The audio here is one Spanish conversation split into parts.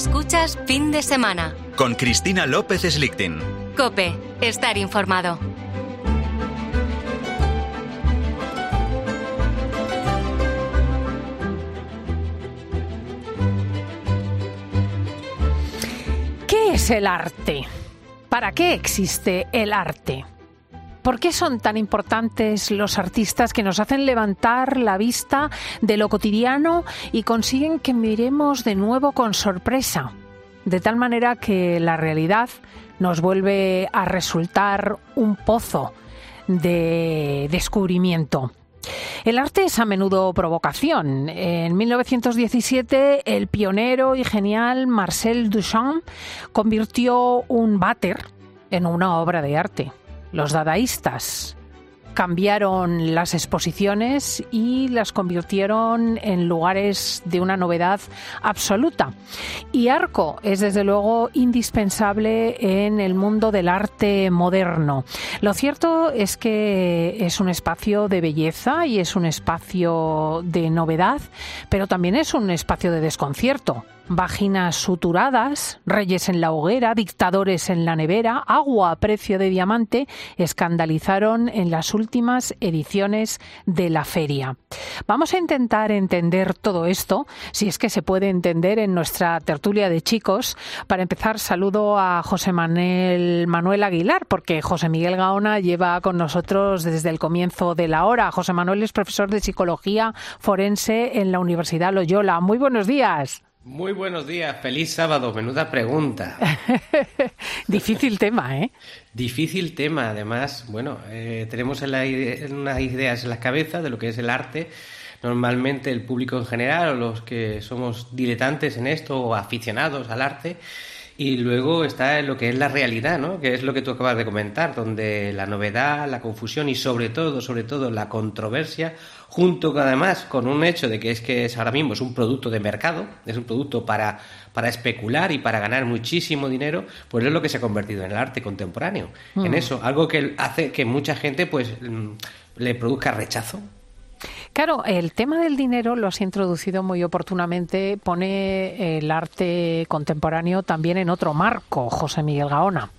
Escuchas fin de semana. Con Cristina López Slichting. Cope, estar informado. ¿Qué es el arte? ¿Para qué existe el arte? ¿Por qué son tan importantes los artistas que nos hacen levantar la vista de lo cotidiano y consiguen que miremos de nuevo con sorpresa? De tal manera que la realidad nos vuelve a resultar un pozo de descubrimiento. El arte es a menudo provocación. En 1917, el pionero y genial Marcel Duchamp convirtió un váter en una obra de arte. Los dadaístas cambiaron las exposiciones y las convirtieron en lugares de una novedad absoluta. Y Arco es desde luego indispensable en el mundo del arte moderno. Lo cierto es que es un espacio de belleza y es un espacio de novedad, pero también es un espacio de desconcierto vaginas suturadas, reyes en la hoguera, dictadores en la nevera, agua a precio de diamante, escandalizaron en las últimas ediciones de la feria. Vamos a intentar entender todo esto, si es que se puede entender en nuestra tertulia de chicos. Para empezar, saludo a José Manuel, Manuel Aguilar, porque José Miguel Gaona lleva con nosotros desde el comienzo de la hora. José Manuel es profesor de psicología forense en la Universidad Loyola. Muy buenos días. Muy buenos días, feliz sábado, menuda pregunta. Difícil tema, ¿eh? Difícil tema, además, bueno, eh, tenemos unas ideas en la cabeza de lo que es el arte. Normalmente el público en general o los que somos diletantes en esto o aficionados al arte, y luego está lo que es la realidad, ¿no? Que es lo que tú acabas de comentar, donde la novedad, la confusión y sobre todo, sobre todo la controversia, junto además con un hecho de que es que es ahora mismo es un producto de mercado, es un producto para, para especular y para ganar muchísimo dinero, pues es lo que se ha convertido en el arte contemporáneo. En mm. eso, algo que hace que mucha gente pues mm, le produzca rechazo Claro, el tema del dinero lo has introducido muy oportunamente, pone el arte contemporáneo también en otro marco, José Miguel Gaona.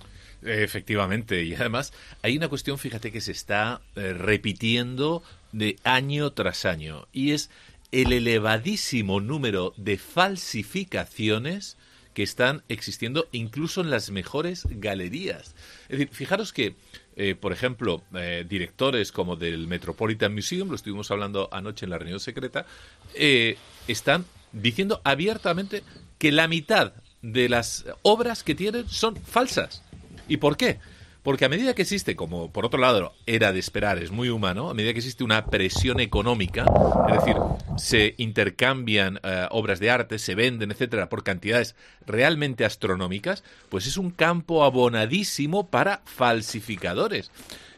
Efectivamente, y además hay una cuestión, fíjate, que se está eh, repitiendo de año tras año, y es el elevadísimo número de falsificaciones que están existiendo incluso en las mejores galerías. Es decir, fijaros que eh, por ejemplo, eh, directores como del Metropolitan Museum, lo estuvimos hablando anoche en la reunión secreta, eh, están diciendo abiertamente que la mitad de las obras que tienen son falsas. ¿Y por qué? Porque a medida que existe, como por otro lado era de esperar, es muy humano, a medida que existe una presión económica, es decir, se intercambian eh, obras de arte, se venden, etcétera, por cantidades realmente astronómicas, pues es un campo abonadísimo para falsificadores.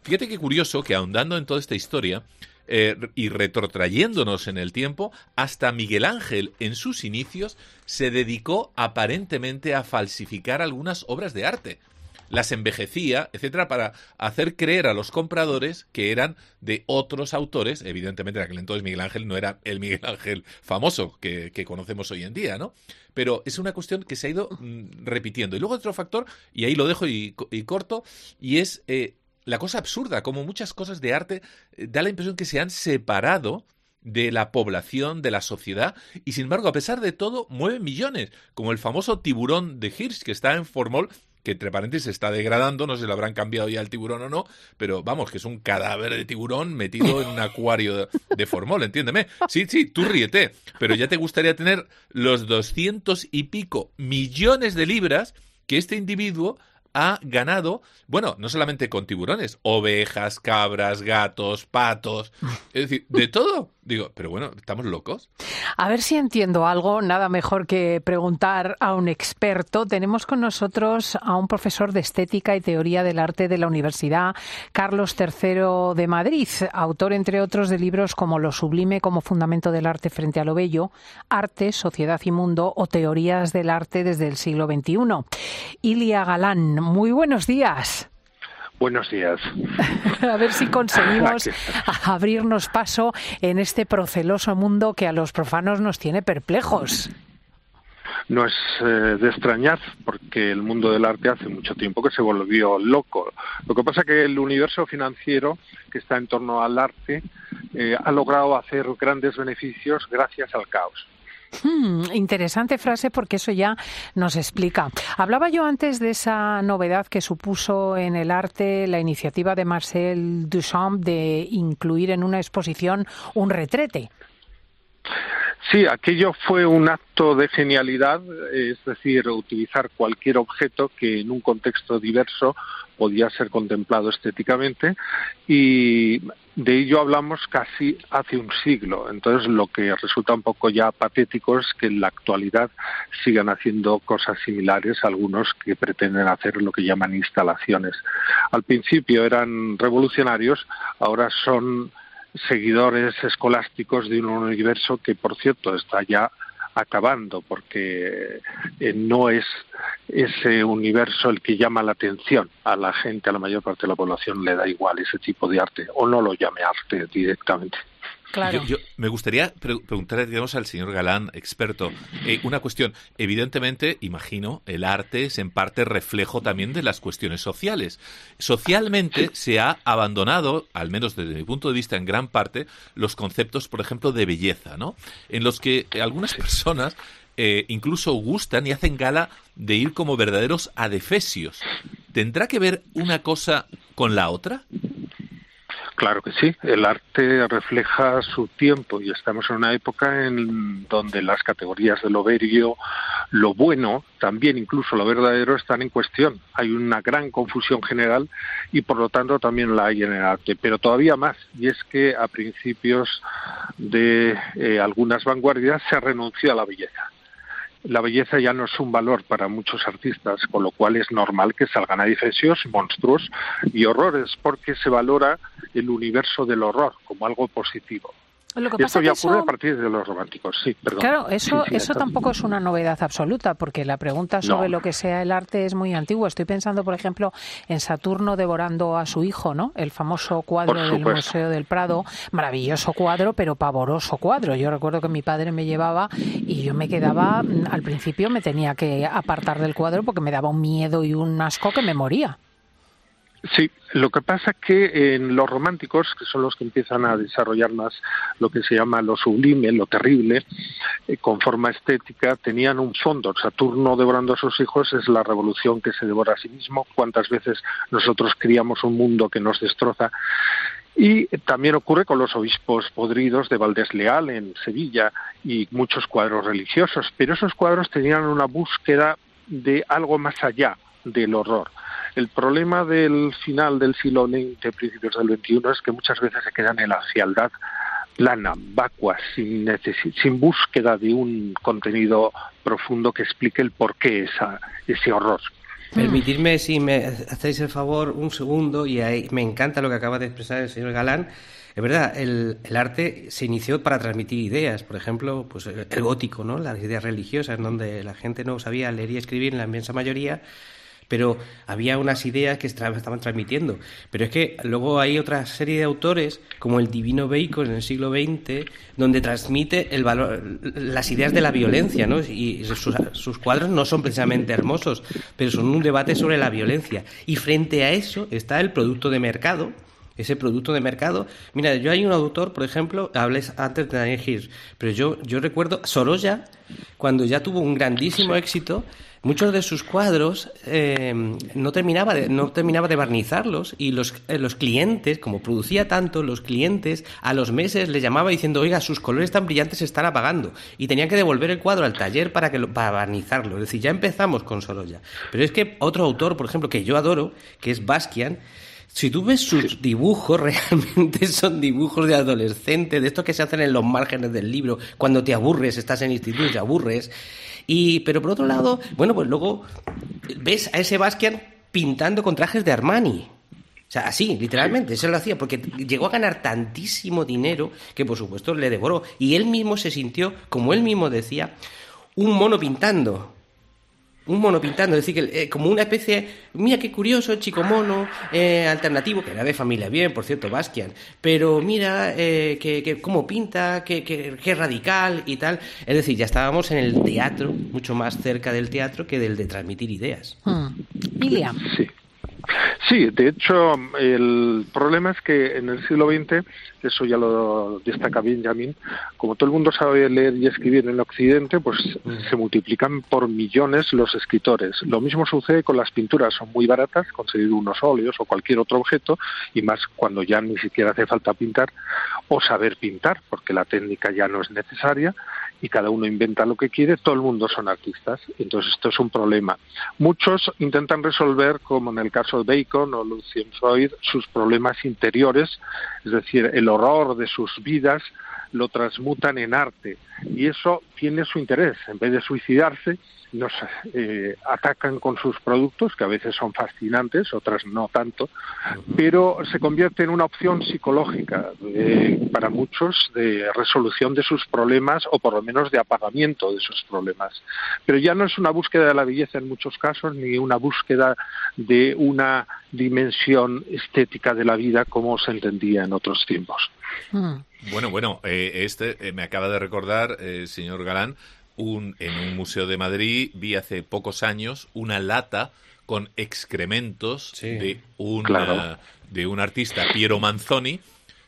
Fíjate qué curioso que ahondando en toda esta historia, eh, y retrotrayéndonos en el tiempo, hasta Miguel Ángel en sus inicios se dedicó aparentemente a falsificar algunas obras de arte las envejecía, etcétera, para hacer creer a los compradores que eran de otros autores. Evidentemente, en aquel entonces Miguel Ángel no era el Miguel Ángel famoso que, conocemos hoy en día, ¿no? Pero es una cuestión que se ha ido mm, repitiendo. Y luego otro factor, y ahí lo dejo y, corto, y es eh, la cosa absurda, como muchas cosas de arte, eh, da la impresión que se han separado de la población, de la sociedad, y sin embargo, a pesar de todo, mueven millones, como el famoso tiburón de Hirsch, que está en Formol, que entre paréntesis se está degradando, no sé si lo habrán cambiado ya el tiburón o no, pero vamos, que es un cadáver de tiburón metido en un acuario de, formol, entiéndeme. Sí, sí, tú ríete, pero ya te gustaría tener los doscientos y pico millones de libras que este individuo ha ganado, bueno, no solamente con tiburones, ovejas, cabras, gatos, patos, es decir, de todo. Digo, pero bueno, ¿estamos locos? A ver si entiendo algo, nada mejor que preguntar a un experto. Tenemos con nosotros a un profesor de estética y teoría del arte de la Universidad, Carlos III de Madrid, autor, entre otros, de libros como Lo sublime como fundamento del arte frente a lo bello, Arte, Sociedad y Mundo o Teorías del arte desde el siglo XXI. Ilia Galán, muy buenos días. Buenos días. a ver si conseguimos abrirnos paso en este proceloso mundo que a los profanos nos tiene perplejos. no es eh, de extrañar porque el mundo del arte hace mucho tiempo que se volvió loco. Lo que pasa es que el universo financiero que está en torno al arte eh, ha logrado hacer grandes beneficios gracias al caos. Hmm, interesante frase porque eso ya nos explica. Hablaba yo antes de esa novedad que supuso en el arte la iniciativa de Marcel Duchamp de incluir en una exposición un retrete. Sí, aquello fue un acto de genialidad, es decir, utilizar cualquier objeto que en un contexto diverso podía ser contemplado estéticamente y de ello hablamos casi hace un siglo. Entonces, lo que resulta un poco ya patético es que en la actualidad sigan haciendo cosas similares algunos que pretenden hacer lo que llaman instalaciones. Al principio eran revolucionarios, ahora son seguidores escolásticos de un universo que, por cierto, está ya acabando porque eh, no es ese universo el que llama la atención a la gente, a la mayor parte de la población le da igual ese tipo de arte o no lo llame arte directamente. Yo, me gustaría preguntarle, digamos, al señor Galán, experto, eh, una cuestión. Evidentemente, imagino, el arte es en parte reflejo también de las cuestiones sociales. Socialmente se ha abandonado, al menos desde mi punto de vista, en gran parte, los conceptos, por ejemplo, de belleza, ¿no? En los que algunas personas eh, incluso gustan y hacen gala de ir como verdaderos adefesios. ¿Tendrá que ver una cosa con la otra? Claro que sí, el arte refleja su tiempo y estamos en una época en donde las categorías de lo lo bueno, también incluso lo verdadero están en cuestión. Hay una gran confusión general y por lo tanto también la hay en el arte, pero todavía más, y es que a principios de eh, algunas vanguardias se renunció a la belleza la belleza ya no es un valor para muchos artistas, con lo cual es normal que salgan edificios, monstruos y horrores, porque se valora el universo del horror como algo positivo. Lo que Esto ya ocurre a partir de los románticos, sí, perdón. Claro, eso, eso tampoco es una novedad absoluta, porque la pregunta sobre lo que sea el arte es muy antigua. Estoy pensando, por ejemplo, en Saturno devorando a su hijo, ¿no? El famoso cuadro del Museo del Prado, maravilloso cuadro, pero pavoroso cuadro. Yo recuerdo que mi padre me llevaba y yo me quedaba, al principio me tenía que apartar del cuadro porque me daba un miedo y un asco que me moría. Sí, lo que pasa es que en los románticos, que son los que empiezan a desarrollar más lo que se llama lo sublime, lo terrible, eh, con forma estética, tenían un fondo. Saturno devorando a sus hijos es la revolución que se devora a sí mismo. ¿Cuántas veces nosotros criamos un mundo que nos destroza? Y también ocurre con los obispos podridos de Valdés Leal en Sevilla y muchos cuadros religiosos, pero esos cuadros tenían una búsqueda de algo más allá del horror. El problema del final del siglo XX, principios del XXI, es que muchas veces se quedan en la fialdad plana, vacua, sin, sin búsqueda de un contenido profundo que explique el porqué esa, ese horror. Permitirme, si me hacéis el favor, un segundo, y ahí me encanta lo que acaba de expresar el señor Galán. Es verdad, el, el, arte se inició para transmitir ideas, por ejemplo, pues el gótico, ¿no? Las ideas religiosas, donde la gente no sabía leer y escribir en la inmensa mayoría, pero había unas ideas que estaban transmitiendo. Pero es que luego hay otra serie de autores, como el Divino Bacon en el siglo XX, donde transmite el valor, las ideas de la violencia, ¿no? Y sus, cuadros no son precisamente hermosos, pero son un debate sobre la violencia. Y frente a eso está el producto de mercado, ese producto de mercado. Mira, yo hay un autor, por ejemplo, hables antes de Daniel Hirsch, pero yo, yo recuerdo Sorolla, cuando ya tuvo un grandísimo éxito, muchos de sus cuadros eh, no, terminaba de, no terminaba de barnizarlos y los, eh, los clientes, como producía tanto, los clientes a los meses le llamaba diciendo, oiga, sus colores tan brillantes se están apagando y tenían que devolver el cuadro al taller para, que para barnizarlo. Es decir, ya empezamos con Sorolla. Pero es que otro autor, por ejemplo, que yo adoro, que es Bastian, si tú ves sus dibujos, realmente son dibujos de adolescente, de estos que se hacen en los márgenes del libro, cuando te aburres, estás en instituto y te aburres. Y, pero por otro lado, bueno, pues luego ves a ese Basquiat pintando con trajes de Armani. O sea, así, literalmente, eso lo hacía, porque llegó a ganar tantísimo dinero que por supuesto le devoró. Y él mismo se sintió, como él mismo decía, un mono pintando. Un mono pintando, es decir, que eh, como una especie, mira qué curioso, chico mono, eh, alternativo, que era de familia bien, por cierto, Bastian, pero mira eh, que, que cómo pinta, que, que, radical y tal. Es decir, ya estábamos en el teatro, mucho más cerca del teatro que del de transmitir ideas. Hmm. Sí. Sí, de hecho, el problema es que en el siglo XX, eso ya lo destaca Benjamin, como todo el mundo sabe leer y escribir en Occidente, pues mm. se multiplican por millones los escritores. Lo mismo sucede con las pinturas, son muy baratas, conseguir unos óleos o cualquier otro objeto, y más cuando ya ni siquiera hace falta pintar o saber pintar, porque la técnica ya no es necesaria y cada uno inventa lo que quiere, todo el mundo son artistas. Entonces esto es un problema. Muchos intentan resolver, como en el caso de Bacon o Lucien Freud, sus problemas interiores, es decir, el horror de sus vidas lo transmutan en arte y eso tiene su interés. En vez de suicidarse, nos eh, atacan con sus productos, que a veces son fascinantes, otras no tanto, pero se convierte en una opción psicológica para muchos de resolución de sus problemas o por lo menos de apagamiento de sus problemas. Pero ya no es una búsqueda de la belleza en muchos casos, ni una búsqueda de una dimensión estética de la vida como se entendía en otros tiempos. Hmm. Bueno, bueno, eh, este eh, me acaba de recordar, señor Galán, un, en un museo de Madrid vi hace pocos años una lata con excrementos de, un, de un artista, Piero Manzoni,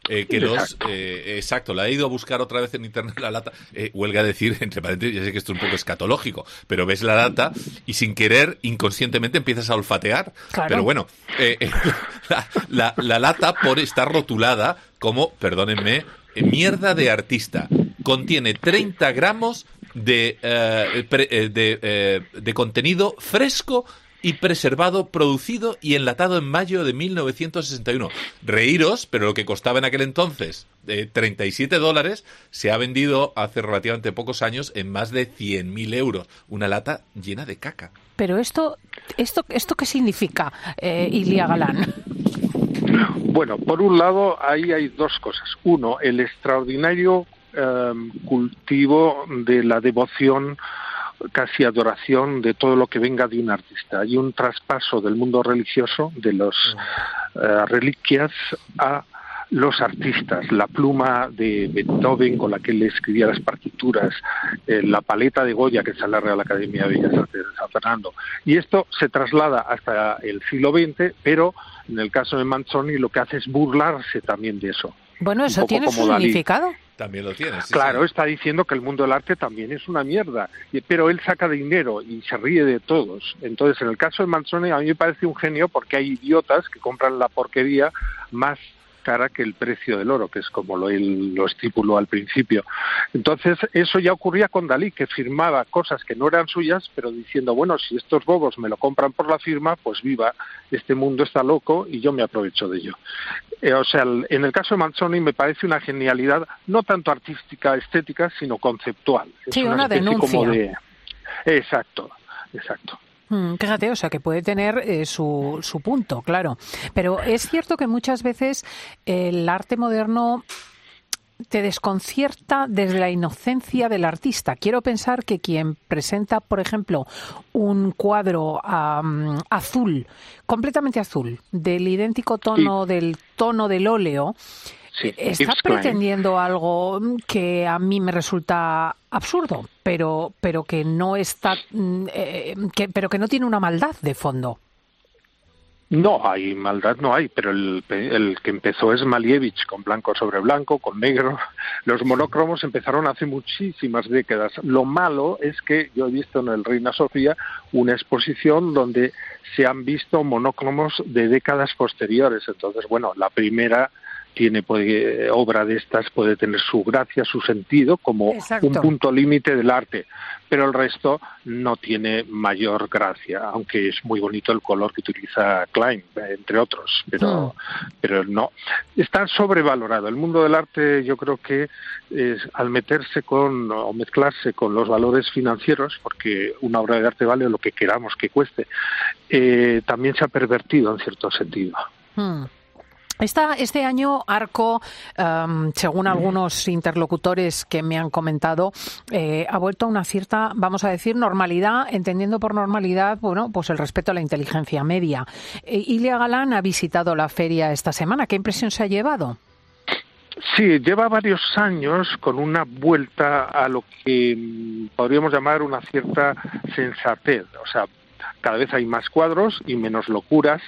eh, que los eh, exacto la he ido a buscar otra vez en internet la lata. Eh, huelga decir entre paréntesis ya sé que esto es un poco escatológico pero ves la lata y sin querer inconscientemente empiezas a olfatear. Pero bueno la, la, lata por estar rotulada como perdónenme mierda de artista. Contiene 30 gramos de, eh, eh, de, eh, de contenido fresco y preservado, producido y enlatado en mayo de 1961. Reíros, pero lo que costaba en aquel entonces eh, 37 dólares se ha vendido hace relativamente pocos años en más de 100.000 euros. Una lata llena de caca. Pero esto, esto, esto ¿qué significa, eh, Ilia Galán? Bueno, por un lado, ahí hay dos cosas. Uno, el extraordinario Em, cultivo de la devoción casi adoración de todo lo que venga de un artista. Hay un traspaso del mundo religioso, de las eh, reliquias, a los artistas, la pluma de Beethoven con la que él escribía las partituras, eh, la paleta de Goya que está en la Real Academia de Bellas Artes de San Fernando. Y esto se traslada hasta el siglo XX, pero en el caso de Manzoni lo que hace es burlarse también de eso. Bueno, eso tiene su significado. También lo tiene. claro, está diciendo que el mundo del arte también es una mierda, pero él saca dinero y se ríe de todos. Entonces, en el caso de Manzoni, a mí me parece un genio porque hay idiotas que compran la porquería más cara que el precio del oro, que es como lo, lo estipuló al principio. Entonces, eso ya ocurría con Dalí, que firmaba cosas que no eran suyas, pero diciendo, bueno, si estos bobos me lo compran por la firma, pues viva, este mundo está loco y yo me aprovecho de ello. Eh, o sea, en el caso de Manzoni me parece una genialidad no tanto artística, estética, sino conceptual. Sí, una, denuncia. Exacto, exacto. Mm, fíjate, o sea, que puede tener eh, su, su punto, claro. Pero es cierto que muchas veces el arte moderno te desconcierta desde la inocencia del artista. Quiero pensar que quien presenta, por ejemplo, un cuadro azul, completamente azul, del idéntico tono del tono del óleo, está pretendiendo algo que a mí me resulta absurdo, pero pero que no está mm, eh, que, pero que no tiene una maldad de fondo. No, hay maldad, no hay, pero el, el, que empezó es Malievich, con blanco sobre blanco, con negro. Los monocromos empezaron hace muchísimas décadas. Lo malo es que yo he visto en el Reina Sofía una exposición donde se han visto monocromos de décadas posteriores. Entonces, bueno, la primera tiene puede, obra de estas puede tener su gracia, su sentido como un punto límite del arte, pero el resto no tiene mayor gracia, aunque es muy bonito el color que utiliza Klein, entre otros, pero, hmm. pero no. Está sobrevalorado. El mundo del arte yo creo que es, al meterse con o mezclarse con los valores financieros, porque una obra de arte vale lo que queramos que cueste, eh, también se ha pervertido en cierto sentido. Hmm. este año Arco, em, según algunos interlocutores que me han comentado, eh, ha vuelto a una cierta, vamos a decir, normalidad, entendiendo por normalidad, bueno, pues el respeto a la inteligencia media. Eh, Ilia Galán ha visitado la feria esta semana. ¿Qué impresión se ha llevado? Sí, lleva varios años con una vuelta a lo que mm, podríamos llamar una cierta sensatez. O sea, cada vez hay más cuadros y menos locuras,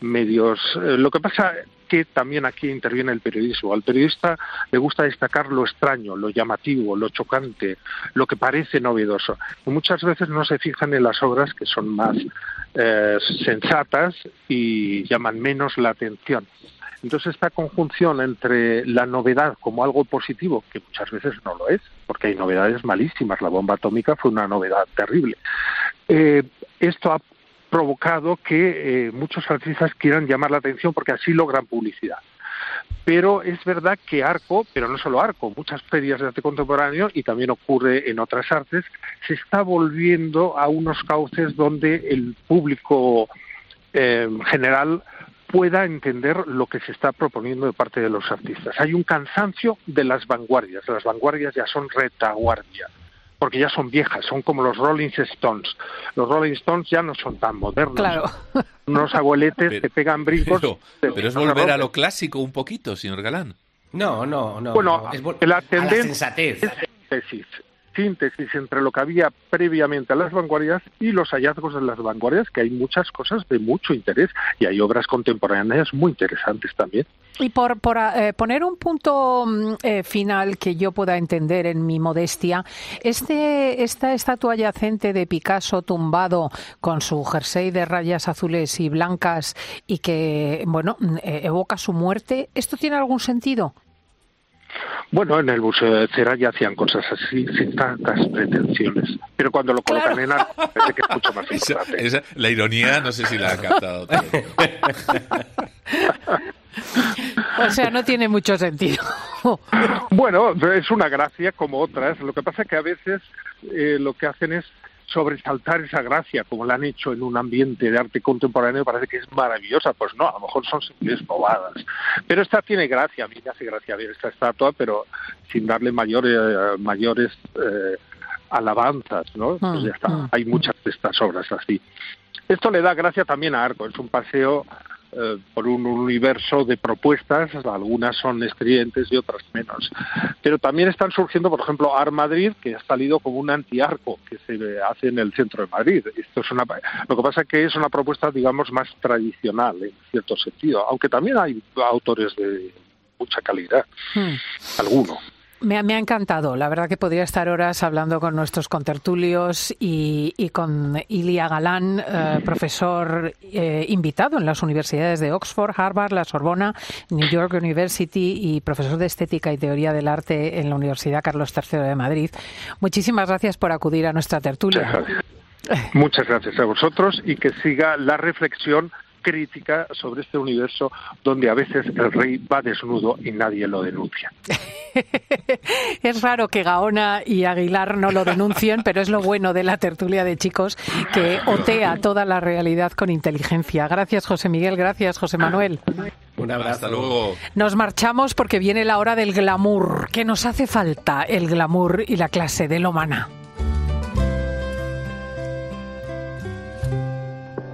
medios. Eh, lo que pasa que también aquí interviene el periodismo. Al periodista le gusta destacar lo extraño, lo llamativo, lo chocante, lo que parece novedoso. Muchas veces no se fijan en las obras que son más eh, sensatas y llaman menos la atención. Entonces, esta conjunción entre la novedad como algo positivo, que muchas veces no lo es, porque hay novedades malísimas, la bomba atómica fue una novedad terrible, eh, esto ha provocado que eh, muchos artistas quieran llamar la atención porque así logran publicidad. Pero es verdad que Arco, pero no solo Arco, muchas ferias de arte contemporáneo y también ocurre en otras artes, se está volviendo a unos cauces donde el público eh, general pueda entender lo que se está proponiendo de parte de los artistas. Hay un cansancio de las vanguardias, las vanguardias ya son retaguardia porque ya son viejas, son como los Rolling Stones. Los Rolling Stones ya no son tan modernos. Claro. Unos abueletes que pegan brincos. Pero, es volver a lo clásico un poquito, señor Galán. No, no, no. Bueno, es la tendencia Es síntesis entre lo que había previamente a las vanguardias y los hallazgos de las vanguardias, que hay muchas cosas de mucho interés y hay obras contemporáneas muy interesantes también. Y por, eh, poner un punto mm, eh, final que yo pueda entender en mi modestia, este, esta estatua yacente de Picasso tumbado con su jersey de rayas azules y blancas y que, bueno, mm, eh, evoca su muerte, ¿esto tiene algún sentido? Bueno, en el Museo de Cera ya hacían cosas así sin tantas pretensiones. Pero cuando lo colocan en arte, parece que es mucho más importante. la ironía no sé si la ha captado. o sea, no tiene mucho sentido. bueno, es una gracia como otras. Lo que pasa es que a veces eh, lo que hacen es sobresaltar esa gracia, como la han hecho en un ambiente de arte contemporáneo, parece que es maravillosa. Pues no, a lo mejor son simples bobadas. Pero esta tiene gracia, a mí me hace gracia ver esta estatua, pero sin darle mayores, mayores eh, alabanzas, ¿no? Pues ya está. Mm. Hay muchas de estas obras así. Esto le da gracia también a Arco, es un paseo eh, por un universo de propuestas, algunas son estridentes y otras menos. Pero también están surgiendo, por ejemplo, Ar Madrid, que ha salido como un antiarco que se hace en el centro de Madrid. Esto es una, lo que pasa es que es una propuesta, digamos, más tradicional en cierto sentido, aunque también hay autores de mucha calidad, hmm. alguno. Me, ha encantado. La verdad que podría estar horas hablando con nuestros contertulios y, y con Ilia Galán, eh, profesor eh, invitado en las universidades de Oxford, Harvard, la Sorbona, New York University y profesor de Estética y Teoría del Arte en la Universidad Carlos III de Madrid. Muchísimas gracias por acudir a nuestra tertulia. Muchas gracias a vosotros y que siga la reflexión crítica sobre este universo donde a veces el rey va desnudo y nadie lo denuncia. es raro que Gaona y Aguilar no lo denuncien, pero es lo bueno de la tertulia de chicos que otea toda la realidad con inteligencia. Gracias, José Miguel. Gracias, José Manuel. Un abrazo. Hasta luego. Nos marchamos porque viene la hora del glamour. que nos hace falta? El glamour y la clase de humana.